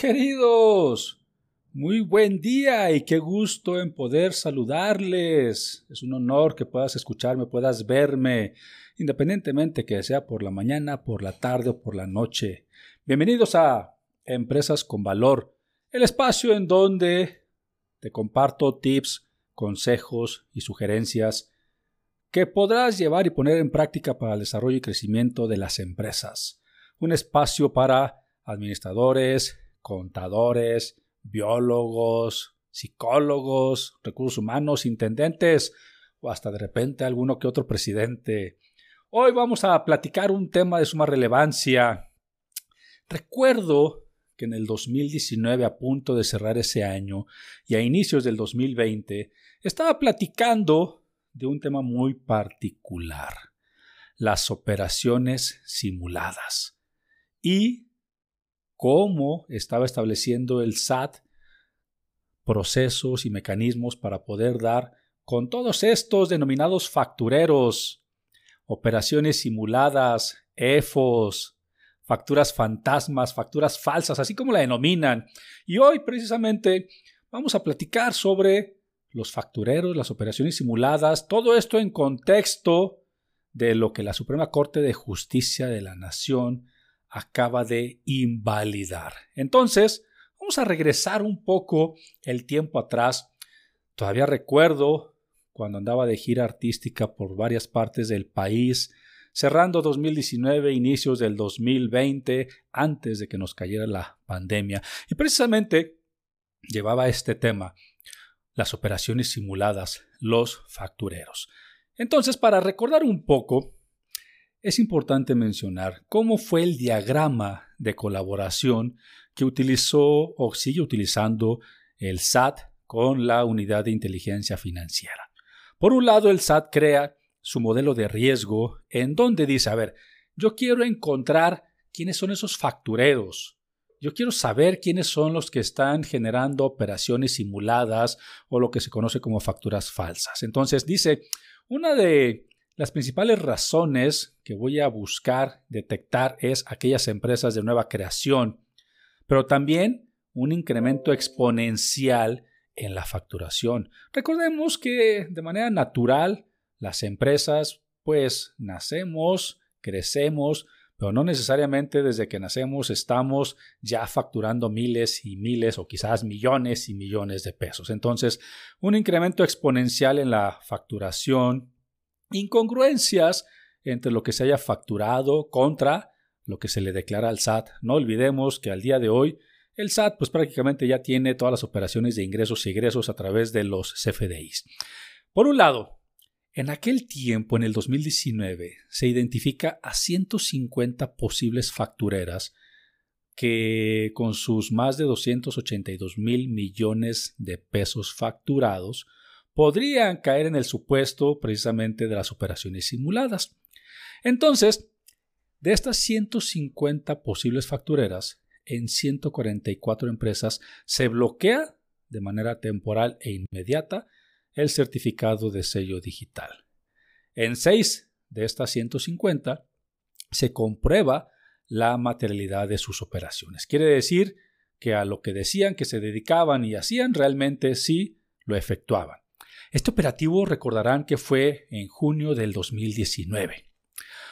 Queridos, muy buen día y qué gusto en poder saludarles. Es un honor que puedas escucharme, puedas verme, independientemente que sea por la mañana, por la tarde o por la noche. Bienvenidos a Empresas con Valor, el espacio en donde te comparto tips, consejos y sugerencias que podrás llevar y poner en práctica para el desarrollo y crecimiento de las empresas. Un espacio para administradores, contadores, biólogos, psicólogos, recursos humanos, intendentes o hasta de repente alguno que otro presidente. Hoy vamos a platicar un tema de suma relevancia. Recuerdo que en el 2019, a punto de cerrar ese año, y a inicios del 2020, estaba platicando de un tema muy particular, las operaciones simuladas. Y cómo estaba estableciendo el SAT procesos y mecanismos para poder dar con todos estos denominados factureros, operaciones simuladas, EFOS, facturas fantasmas, facturas falsas, así como la denominan. Y hoy precisamente vamos a platicar sobre los factureros, las operaciones simuladas, todo esto en contexto de lo que la Suprema Corte de Justicia de la Nación acaba de invalidar. Entonces, vamos a regresar un poco el tiempo atrás. Todavía recuerdo cuando andaba de gira artística por varias partes del país, cerrando 2019, inicios del 2020, antes de que nos cayera la pandemia. Y precisamente llevaba este tema, las operaciones simuladas, los factureros. Entonces, para recordar un poco, es importante mencionar cómo fue el diagrama de colaboración que utilizó o sigue utilizando el SAT con la unidad de inteligencia financiera. Por un lado, el SAT crea su modelo de riesgo en donde dice, a ver, yo quiero encontrar quiénes son esos factureros. Yo quiero saber quiénes son los que están generando operaciones simuladas o lo que se conoce como facturas falsas. Entonces dice, una de las principales razones que voy a buscar detectar es aquellas empresas de nueva creación, pero también un incremento exponencial en la facturación. Recordemos que de manera natural las empresas pues nacemos, crecemos, pero no necesariamente desde que nacemos estamos ya facturando miles y miles o quizás millones y millones de pesos. Entonces, un incremento exponencial en la facturación incongruencias entre lo que se haya facturado contra lo que se le declara al SAT. No olvidemos que al día de hoy el SAT pues prácticamente ya tiene todas las operaciones de ingresos y egresos a través de los CFDIs. Por un lado, en aquel tiempo, en el 2019, se identifica a 150 posibles factureras que con sus más de 282 mil millones de pesos facturados podrían caer en el supuesto precisamente de las operaciones simuladas. Entonces, de estas 150 posibles factureras, en 144 empresas se bloquea de manera temporal e inmediata el certificado de sello digital. En 6 de estas 150 se comprueba la materialidad de sus operaciones. Quiere decir que a lo que decían que se dedicaban y hacían realmente sí lo efectuaban. Este operativo recordarán que fue en junio del 2019.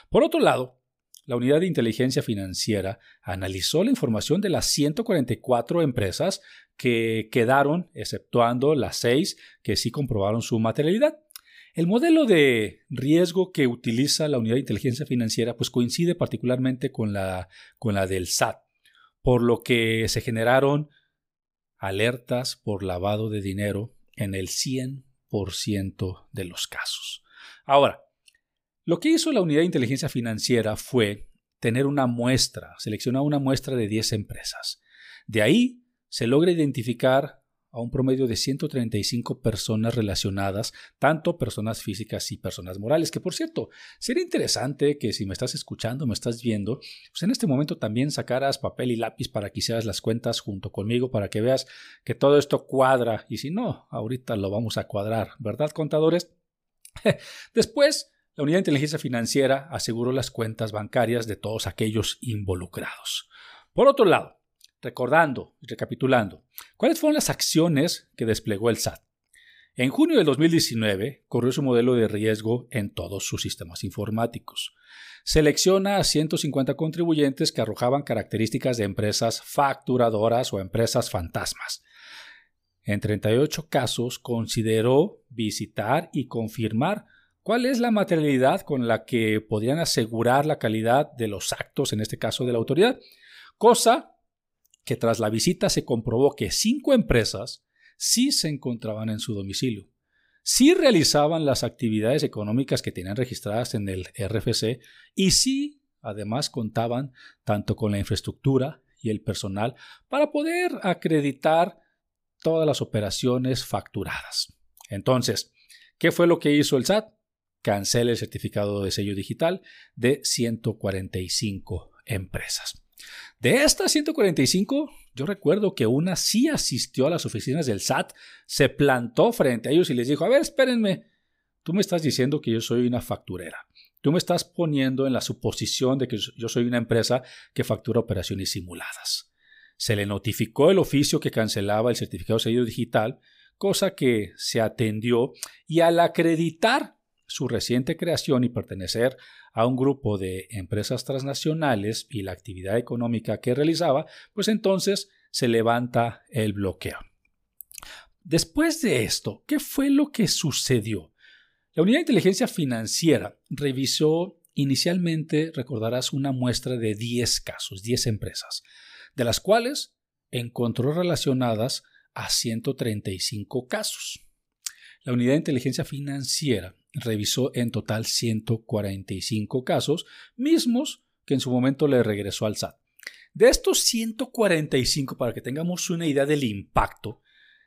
Por otro lado, la unidad de inteligencia financiera analizó la información de las 144 empresas que quedaron, exceptuando las seis que sí comprobaron su materialidad. El modelo de riesgo que utiliza la unidad de inteligencia financiera pues coincide particularmente con la, con la del SAT, por lo que se generaron alertas por lavado de dinero en el 100% de los casos. Ahora, lo que hizo la unidad de inteligencia financiera fue tener una muestra, seleccionar una muestra de 10 empresas. De ahí se logra identificar a un promedio de 135 personas relacionadas, tanto personas físicas y personas morales, que por cierto, sería interesante que si me estás escuchando, me estás viendo, pues en este momento también sacaras papel y lápiz para que hicieras las cuentas junto conmigo, para que veas que todo esto cuadra, y si no, ahorita lo vamos a cuadrar, ¿verdad, contadores? Después, la Unidad de Inteligencia Financiera aseguró las cuentas bancarias de todos aquellos involucrados. Por otro lado, Recordando y recapitulando, ¿cuáles fueron las acciones que desplegó el SAT? En junio del 2019 corrió su modelo de riesgo en todos sus sistemas informáticos. Selecciona a 150 contribuyentes que arrojaban características de empresas facturadoras o empresas fantasmas. En 38 casos consideró visitar y confirmar cuál es la materialidad con la que podían asegurar la calidad de los actos, en este caso de la autoridad, cosa que tras la visita se comprobó que cinco empresas sí se encontraban en su domicilio, sí realizaban las actividades económicas que tenían registradas en el RFC y sí, además, contaban tanto con la infraestructura y el personal para poder acreditar todas las operaciones facturadas. Entonces, ¿qué fue lo que hizo el SAT? Cancela el certificado de sello digital de 145 empresas. De estas 145, yo recuerdo que una sí asistió a las oficinas del SAT, se plantó frente a ellos y les dijo, a ver, espérenme, tú me estás diciendo que yo soy una facturera. Tú me estás poniendo en la suposición de que yo soy una empresa que factura operaciones simuladas. Se le notificó el oficio que cancelaba el certificado de sello digital, cosa que se atendió y al acreditar su reciente creación y pertenecer a un grupo de empresas transnacionales y la actividad económica que realizaba, pues entonces se levanta el bloqueo. Después de esto, ¿qué fue lo que sucedió? La Unidad de Inteligencia Financiera revisó inicialmente, recordarás, una muestra de 10 casos, 10 empresas, de las cuales encontró relacionadas a 135 casos. La Unidad de Inteligencia Financiera revisó en total 145 casos, mismos que en su momento le regresó al SAT. De estos 145, para que tengamos una idea del impacto,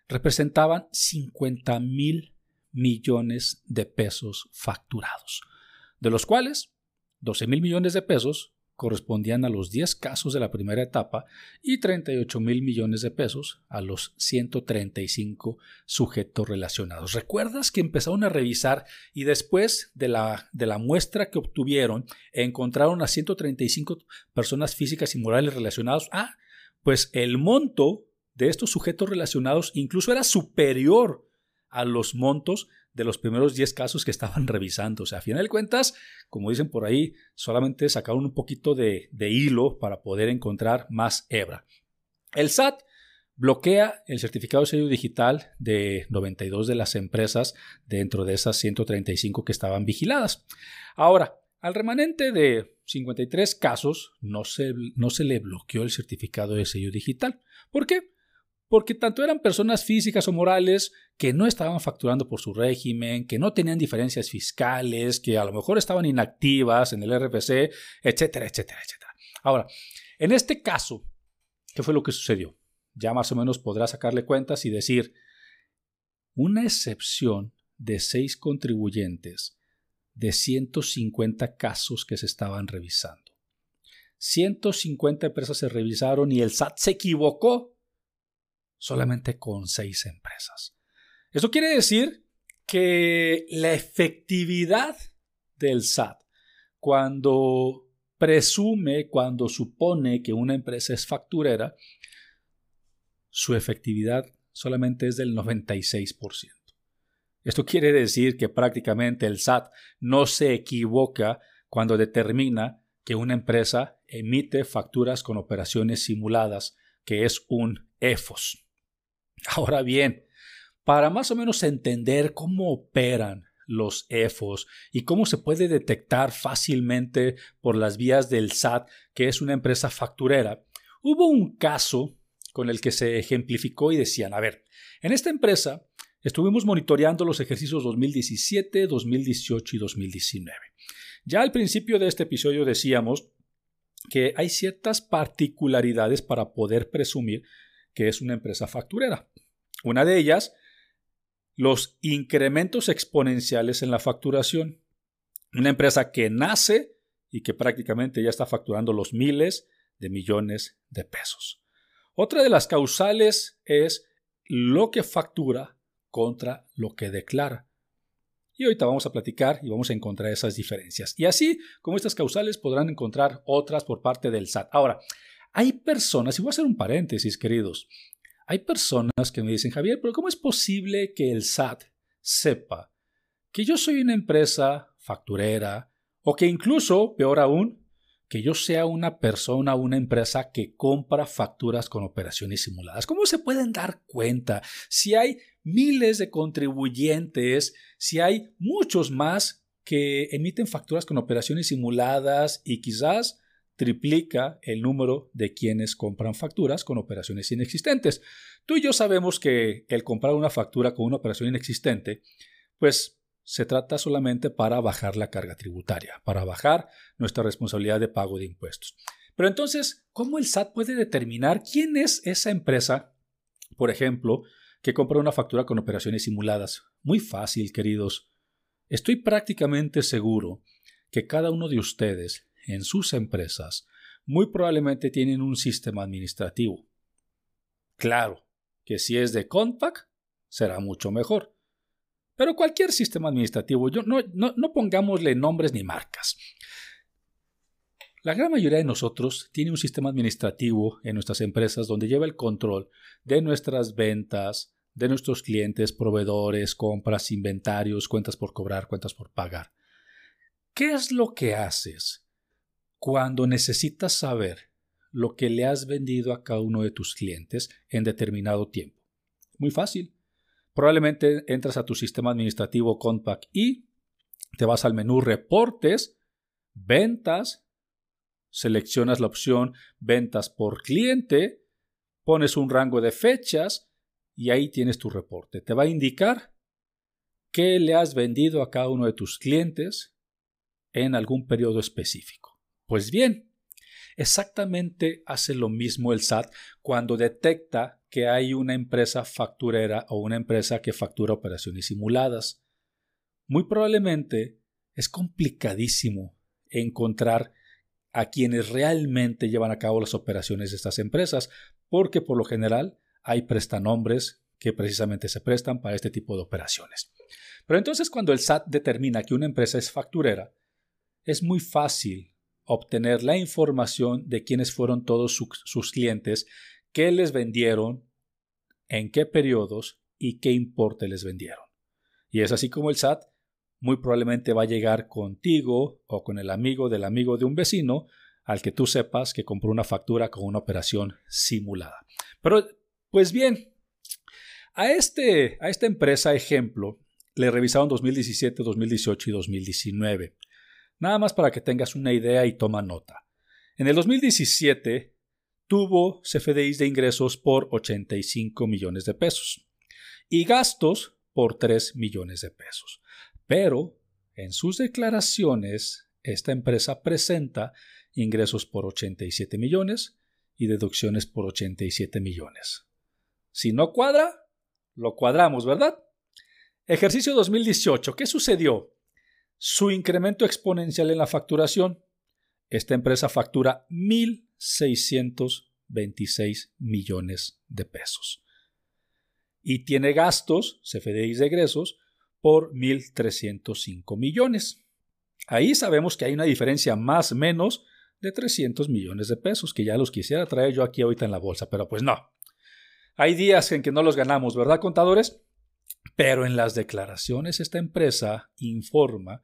representaban 50 mil millones de pesos facturados, de los cuales 12 mil millones de pesos correspondían a los 10 casos de la primera etapa y 38 mil millones de pesos a los 135 sujetos relacionados. ¿Recuerdas que empezaron a revisar y después de la, de la muestra que obtuvieron encontraron a 135 personas físicas y morales relacionados? Ah, pues el monto de estos sujetos relacionados incluso era superior a los montos de los primeros 10 casos que estaban revisando. O sea, a final de cuentas, como dicen por ahí, solamente sacaron un poquito de, hilo para poder encontrar más hebra. El SAT bloquea el certificado de sello digital de 92 de las empresas dentro de esas 135 que estaban vigiladas. Ahora, al remanente de 53 casos no se, no se le bloqueó el certificado de sello digital. ¿Por qué? Porque tanto eran personas físicas o morales que no estaban facturando por su régimen, que no tenían diferencias fiscales, que a lo mejor estaban inactivas en el RFC, etcétera, etcétera, etcétera. Ahora, en este caso, ¿qué fue lo que sucedió? Ya más o menos podrá sacarle cuentas y decir, una excepción de seis contribuyentes de 150 casos que se estaban revisando. 150 empresas se revisaron y el SAT se equivocó solamente con seis empresas. Eso quiere decir que la efectividad del SAT cuando presume, cuando supone que una empresa es facturera, su efectividad solamente es del 96%. Esto quiere decir que prácticamente el SAT no se equivoca cuando determina que una empresa emite facturas con operaciones simuladas, que es un EFOS. Ahora bien, para más o menos entender cómo operan los EFOS y cómo se puede detectar fácilmente por las vías del SAT que es una empresa facturera, hubo un caso con el que se ejemplificó y decían, a ver, en esta empresa estuvimos monitoreando los ejercicios 2017, 2018 y 2019. Ya al principio de este episodio decíamos que hay ciertas particularidades para poder presumir que es una empresa facturera. Una de ellas, los incrementos exponenciales en la facturación. Una empresa que nace y que prácticamente ya está facturando los miles de millones de pesos. Otra de las causales es lo que factura contra lo que declara. Y ahorita vamos a platicar y vamos a encontrar esas diferencias. Y así como estas causales podrán encontrar otras por parte del SAT. Ahora, hay personas, y voy a hacer un paréntesis, queridos, hay personas que me dicen, Javier, pero ¿cómo es posible que el SAT sepa que yo soy una empresa facturera o que incluso, peor aún, que yo sea una persona, una empresa que compra facturas con operaciones simuladas. ¿Cómo se pueden dar cuenta si hay miles de contribuyentes, si hay muchos más que emiten facturas con operaciones simuladas y quizás triplica el número de quienes compran facturas con operaciones inexistentes? Tú y yo sabemos que el comprar una factura con una operación inexistente, pues se trata solamente para bajar la carga tributaria, para bajar nuestra responsabilidad de pago de impuestos. Pero entonces, ¿cómo el SAT puede determinar quién es esa empresa, por ejemplo, que compra una factura con operaciones simuladas? Muy fácil, queridos. Estoy prácticamente seguro que cada uno de ustedes, en sus empresas, muy probablemente tienen un sistema administrativo. Claro que si es de Compact, será mucho mejor. Pero cualquier sistema administrativo, yo, no, no, pongámosle nombres ni marcas. La gran mayoría de nosotros tiene un sistema administrativo en nuestras empresas donde lleva el control de nuestras ventas, de nuestros clientes, proveedores, compras, inventarios, cuentas por cobrar, cuentas por pagar. ¿Qué es lo que haces cuando necesitas saber lo que le has vendido a cada uno de tus clientes en determinado tiempo? Muy fácil. Probablemente entras a tu sistema administrativo Compact y te vas al menú Reportes, Ventas, seleccionas la opción Ventas por cliente, pones un rango de fechas y ahí tienes tu reporte. Te va a indicar qué le has vendido a cada uno de tus clientes en algún periodo específico. Pues bien, exactamente hace lo mismo el SAT cuando detecta que hay una empresa facturera o una empresa que factura operaciones simuladas. Muy probablemente es complicadísimo encontrar a quienes realmente llevan a cabo las operaciones de estas empresas, porque por lo general hay prestanombres que precisamente se prestan para este tipo de operaciones. Pero entonces cuando el SAT determina que una empresa es facturera, es muy fácil obtener la información de quiénes fueron todos sus clientes qué les vendieron, en qué periodos y qué importe les vendieron. Y es así como el SAT muy probablemente va a llegar contigo o con el amigo del amigo de un vecino al que tú sepas que compró una factura con una operación simulada. Pero, pues bien, a, este, a esta empresa ejemplo le revisaron 2017, 2018 y 2019. Nada más para que tengas una idea y toma nota. En el 2017 tuvo CFDIs de ingresos por 85 millones de pesos y gastos por 3 millones de pesos. Pero en sus declaraciones, esta empresa presenta ingresos por 87 millones y deducciones por 87 millones. Si no cuadra, lo cuadramos, ¿verdad? Ejercicio 2018. ¿Qué sucedió? Su incremento exponencial en la facturación. Esta empresa factura 1.626 millones de pesos. Y tiene gastos, CFDIs de egresos, por 1.305 millones. Ahí sabemos que hay una diferencia más o menos de 300 millones de pesos, que ya los quisiera traer yo aquí ahorita en la bolsa, pero pues no. Hay días en que no los ganamos, ¿verdad, contadores? Pero en las declaraciones esta empresa informa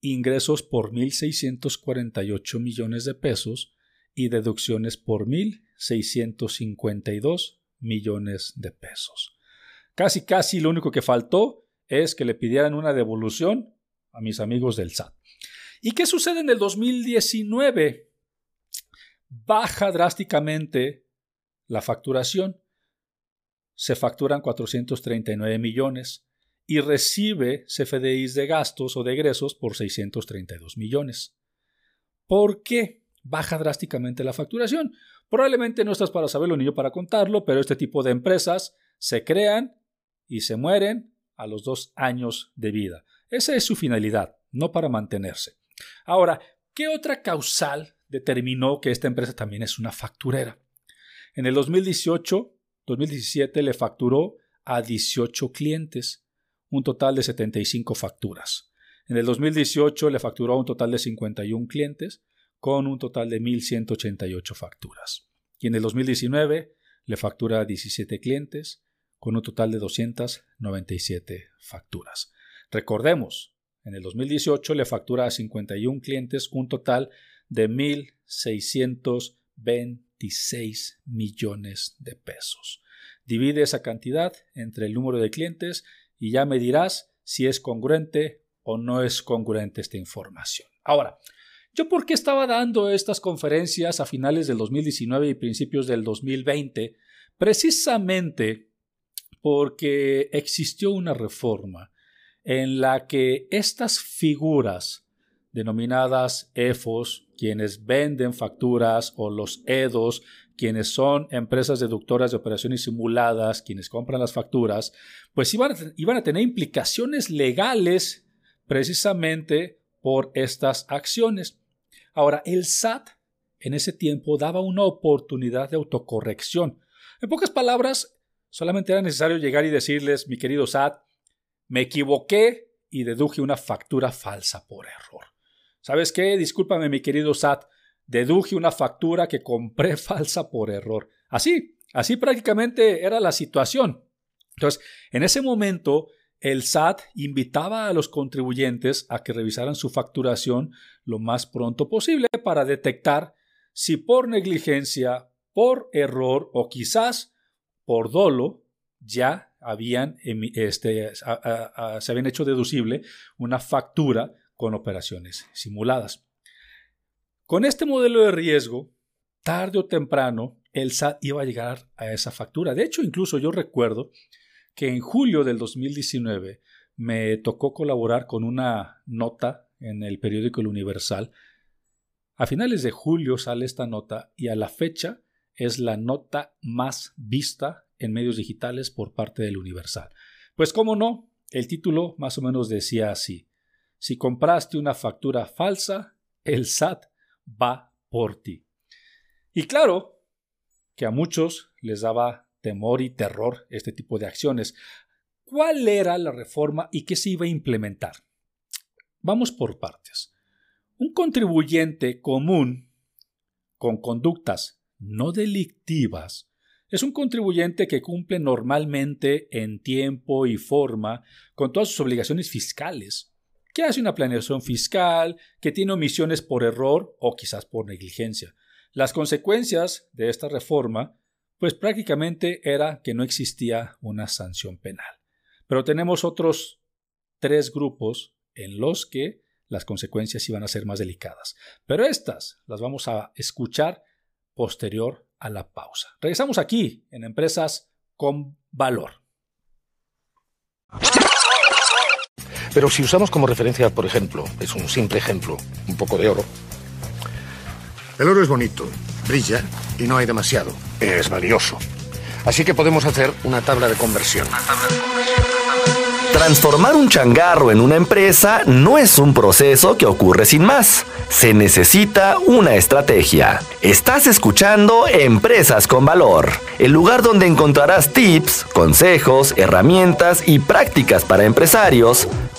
ingresos por 1.648 millones de pesos y deducciones por 1.652 millones de pesos. Casi, casi lo único que faltó es que le pidieran una devolución a mis amigos del SAT. ¿Y qué sucede en el 2019? Baja drásticamente la facturación. Se facturan 439 millones y recibe CFDIs de gastos o de egresos por 632 millones. ¿Por qué baja drásticamente la facturación? Probablemente no estás para saberlo ni yo para contarlo, pero este tipo de empresas se crean y se mueren a los dos años de vida. Esa es su finalidad, no para mantenerse. Ahora, ¿qué otra causal determinó que esta empresa también es una facturera? En el 2018, 2017 le facturó a 18 clientes, un total de 75 facturas. En el 2018 le facturó a un total de 51 clientes, con un total de 1.188 facturas. Y en el 2019 le factura a 17 clientes, con un total de 297 facturas. Recordemos, en el 2018 le factura a 51 clientes un total de 1.626 millones de pesos. Divide esa cantidad entre el número de clientes y ya me dirás si es congruente o no es congruente esta información. Ahora, ¿yo por qué estaba dando estas conferencias a finales del 2019 y principios del 2020? Precisamente porque existió una reforma en la que estas figuras denominadas EFOS, quienes venden facturas, o los EDOS, quienes son empresas deductoras de operaciones simuladas, quienes compran las facturas, pues iban a, iban a tener implicaciones legales precisamente por estas acciones. Ahora, el SAT en ese tiempo daba una oportunidad de autocorrección. En pocas palabras, solamente era necesario llegar y decirles, mi querido SAT, me equivoqué y deduje una factura falsa por error. ¿Sabes qué? Discúlpame, mi querido SAT, deduje una factura que compré falsa por error. Así, así prácticamente era la situación. Entonces, en ese momento, el SAT invitaba a los contribuyentes a que revisaran su facturación lo más pronto posible para detectar si por negligencia, por error o quizás por dolo ya habían, este, se habían hecho deducible una factura con operaciones simuladas. Con este modelo de riesgo, tarde o temprano, el SAT iba a llegar a esa factura. De hecho, incluso yo recuerdo que en julio del 2019 me tocó colaborar con una nota en el periódico El Universal. A finales de julio sale esta nota y a la fecha es la nota más vista en medios digitales por parte del Universal. Pues cómo no, el título más o menos decía así, si compraste una factura falsa, el SAT va por ti. Y claro que a muchos les daba temor y terror este tipo de acciones. ¿Cuál era la reforma y qué se iba a implementar? Vamos por partes. Un contribuyente común con conductas no delictivas es un contribuyente que cumple normalmente en tiempo y forma con todas sus obligaciones fiscales, que hace una planeación fiscal, que tiene omisiones por error o quizás por negligencia. Las consecuencias de esta reforma, pues prácticamente era que no existía una sanción penal. Pero tenemos otros tres grupos en los que las consecuencias iban a ser más delicadas. Pero estas las vamos a escuchar posterior a la pausa. Regresamos aquí en Empresas con Valor. Pero si usamos como referencia, por ejemplo, es un simple ejemplo, un poco de oro. El oro es bonito, brilla y no hay demasiado. Es valioso. Así que podemos hacer una tabla de conversión. Transformar un changarro en una empresa no es un proceso que ocurre sin más. Se necesita una estrategia. Estás escuchando Empresas con Valor, el lugar donde encontrarás tips, consejos, herramientas y prácticas para empresarios,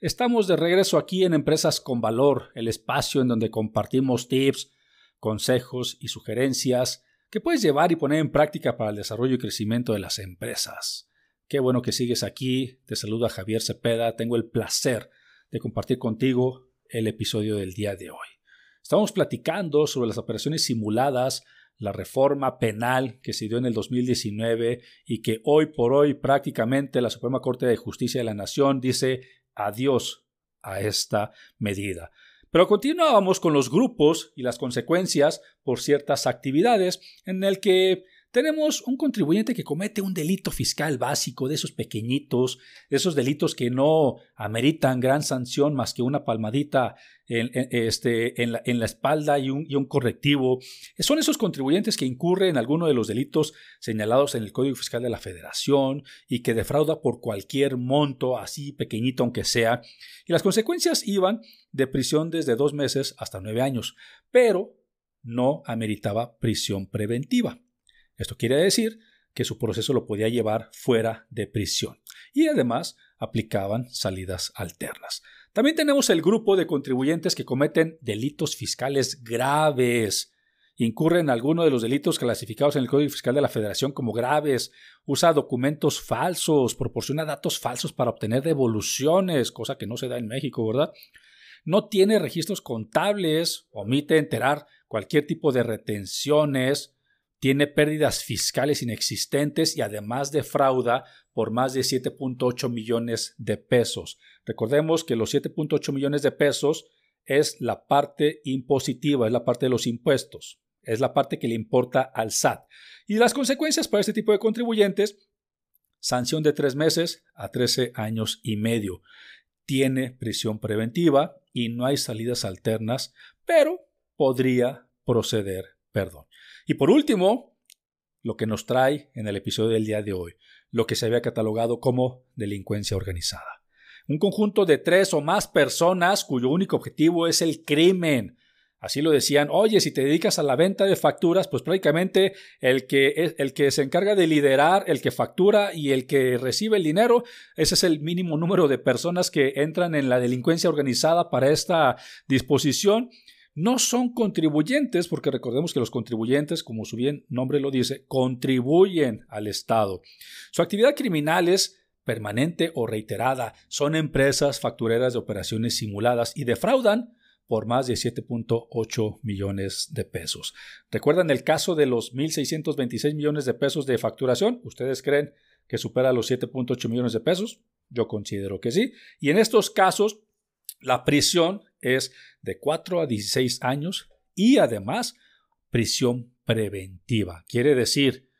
estamos de regreso aquí en Empresas con Valor, el espacio en donde compartimos tips, consejos y sugerencias que puedes llevar y poner en práctica para el desarrollo y crecimiento de las empresas. Qué bueno que sigues aquí. Te saluda Javier Cepeda. Tengo el placer de compartir contigo el episodio del día de hoy. Estamos platicando sobre las operaciones simuladas la reforma penal que se dio en el 2019 y que hoy por hoy prácticamente la Suprema Corte de Justicia de la Nación dice adiós a esta medida. Pero continuábamos con los grupos y las consecuencias por ciertas actividades en el que tenemos un contribuyente que comete un delito fiscal básico de esos pequeñitos, de esos delitos que no ameritan gran sanción más que una palmadita en, este, en la, espalda y un, y un, correctivo. Son esos contribuyentes que incurren en alguno de los delitos señalados en el Código Fiscal de la Federación y que defrauda por cualquier monto, así pequeñito aunque sea. Y las consecuencias iban de prisión desde dos meses hasta nueve años, pero no ameritaba prisión preventiva. Esto quiere decir que su proceso lo podía llevar fuera de prisión y además aplicaban salidas alternas. También tenemos el grupo de contribuyentes que cometen delitos fiscales graves, incurren en alguno de los delitos clasificados en el Código Fiscal de la Federación como graves, usa documentos falsos, proporciona datos falsos para obtener devoluciones, cosa que no se da en México, ¿verdad? No tiene registros contables, omite enterar cualquier tipo de retenciones, tiene pérdidas fiscales inexistentes y además defrauda por más de 7.8 millones de pesos. Recordemos que los 7.8 millones de pesos es la parte impositiva, es la parte de los impuestos, es la parte que le importa al SAT. Y las consecuencias para este tipo de contribuyentes, sanción de tres meses a 13 años y medio. Tiene prisión preventiva y no hay salidas alternas, pero podría proceder perdón. Y por último, lo que nos trae en el episodio del día de hoy, lo que se había catalogado como delincuencia organizada. Un conjunto de tres o más personas cuyo único objetivo es el crimen. Así lo decían, oye, si te dedicas a la venta de facturas, pues prácticamente el que, el que se encarga de liderar, el que factura y el que recibe el dinero, ese es el mínimo número de personas que entran en la delincuencia organizada para esta disposición no son contribuyentes, porque recordemos que los contribuyentes, como su bien nombre lo dice, contribuyen al Estado. Su actividad criminal es permanente o reiterada. Son empresas factureras de operaciones simuladas y defraudan por más de 7.8 millones de pesos. ¿Recuerdan el caso de los 1.626 millones de pesos de facturación? ¿Ustedes creen que supera los 7.8 millones de pesos? Yo considero que sí. Y en estos casos, la prisión es de 4 a 16 años y además prisión preventiva. Quiere decir,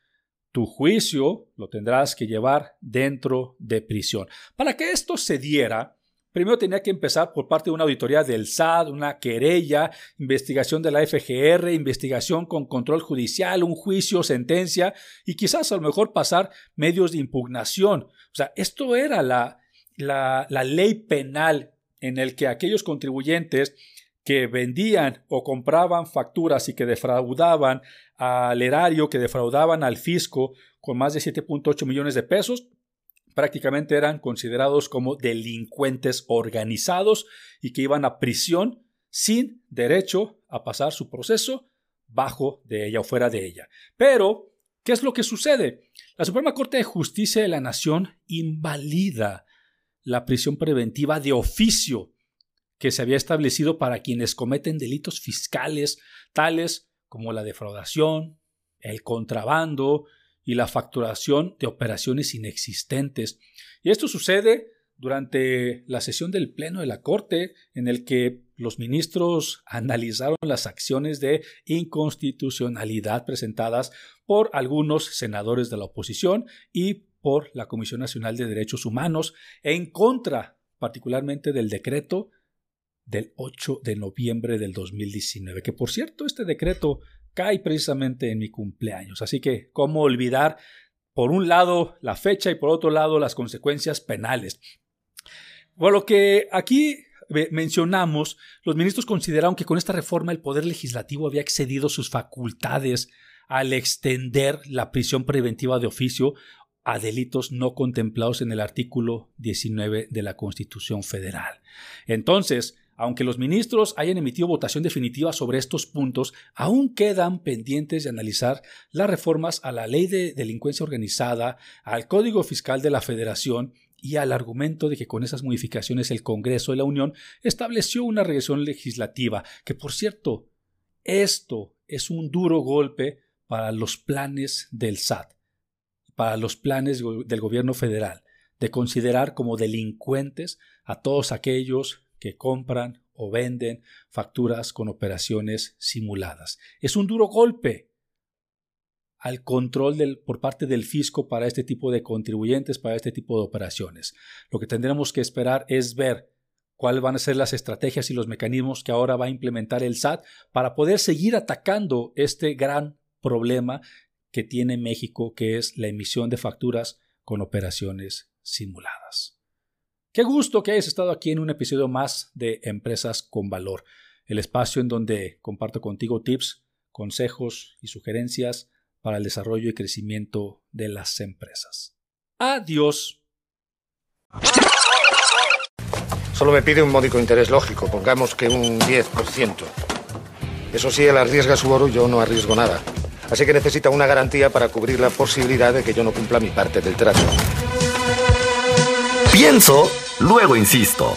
tu juicio lo tendrás que llevar dentro de prisión. Para que esto se diera, primero tenía que empezar por parte de una auditoría del SAT, una querella, investigación de la FGR, investigación con control judicial, un juicio, sentencia y quizás a lo mejor pasar medios de impugnación. O sea, esto era la, la, la ley penal en el que aquellos contribuyentes que vendían o compraban facturas y que defraudaban al erario, que defraudaban al fisco con más de 7.8 millones de pesos, prácticamente eran considerados como delincuentes organizados y que iban a prisión sin derecho a pasar su proceso bajo de ella o fuera de ella. Pero, ¿qué es lo que sucede? La Suprema Corte de Justicia de la Nación invalida la prisión preventiva de oficio que se había establecido para quienes cometen delitos fiscales tales como la defraudación, el contrabando y la facturación de operaciones inexistentes. Y esto sucede durante la sesión del Pleno de la Corte, en el que los ministros analizaron las acciones de inconstitucionalidad presentadas por algunos senadores de la oposición y por la Comisión Nacional de Derechos Humanos en contra particularmente del decreto del 8 de noviembre del 2019, que por cierto este decreto cae precisamente en mi cumpleaños, así que cómo olvidar por un lado la fecha y por otro lado las consecuencias penales. Por lo que aquí mencionamos, los ministros consideraron que con esta reforma el Poder Legislativo había excedido sus facultades al extender la prisión preventiva de oficio a delitos no contemplados en el artículo 19 de la Constitución Federal. Entonces, aunque los ministros hayan emitido votación definitiva sobre estos puntos, aún quedan pendientes de analizar las reformas a la Ley de Delincuencia Organizada, al Código Fiscal de la Federación y al argumento de que con esas modificaciones el Congreso de la Unión estableció una regresión legislativa, que por cierto, esto es un duro golpe para los planes del SAT para los planes del gobierno federal de considerar como delincuentes a todos aquellos que compran o venden facturas con operaciones simuladas. Es un duro golpe al control por parte del fisco para este tipo de contribuyentes, para este tipo de operaciones. Lo que tendremos que esperar es ver cuáles van a ser las estrategias y los mecanismos que ahora va a implementar el SAT para poder seguir atacando este gran problema que tiene México, que es la emisión de facturas con operaciones simuladas. Qué gusto que hayas estado aquí en un episodio más de Empresas con Valor, el espacio en donde comparto contigo tips, consejos y sugerencias para el desarrollo y crecimiento de las empresas. Adiós. Solo me pide un módico interés lógico, pongamos que un 10%. Eso sí, él arriesga su oro yo no arriesgo nada. Así que necesita una garantía para cubrir la posibilidad de que yo no cumpla mi parte del trato. Pienso, luego insisto.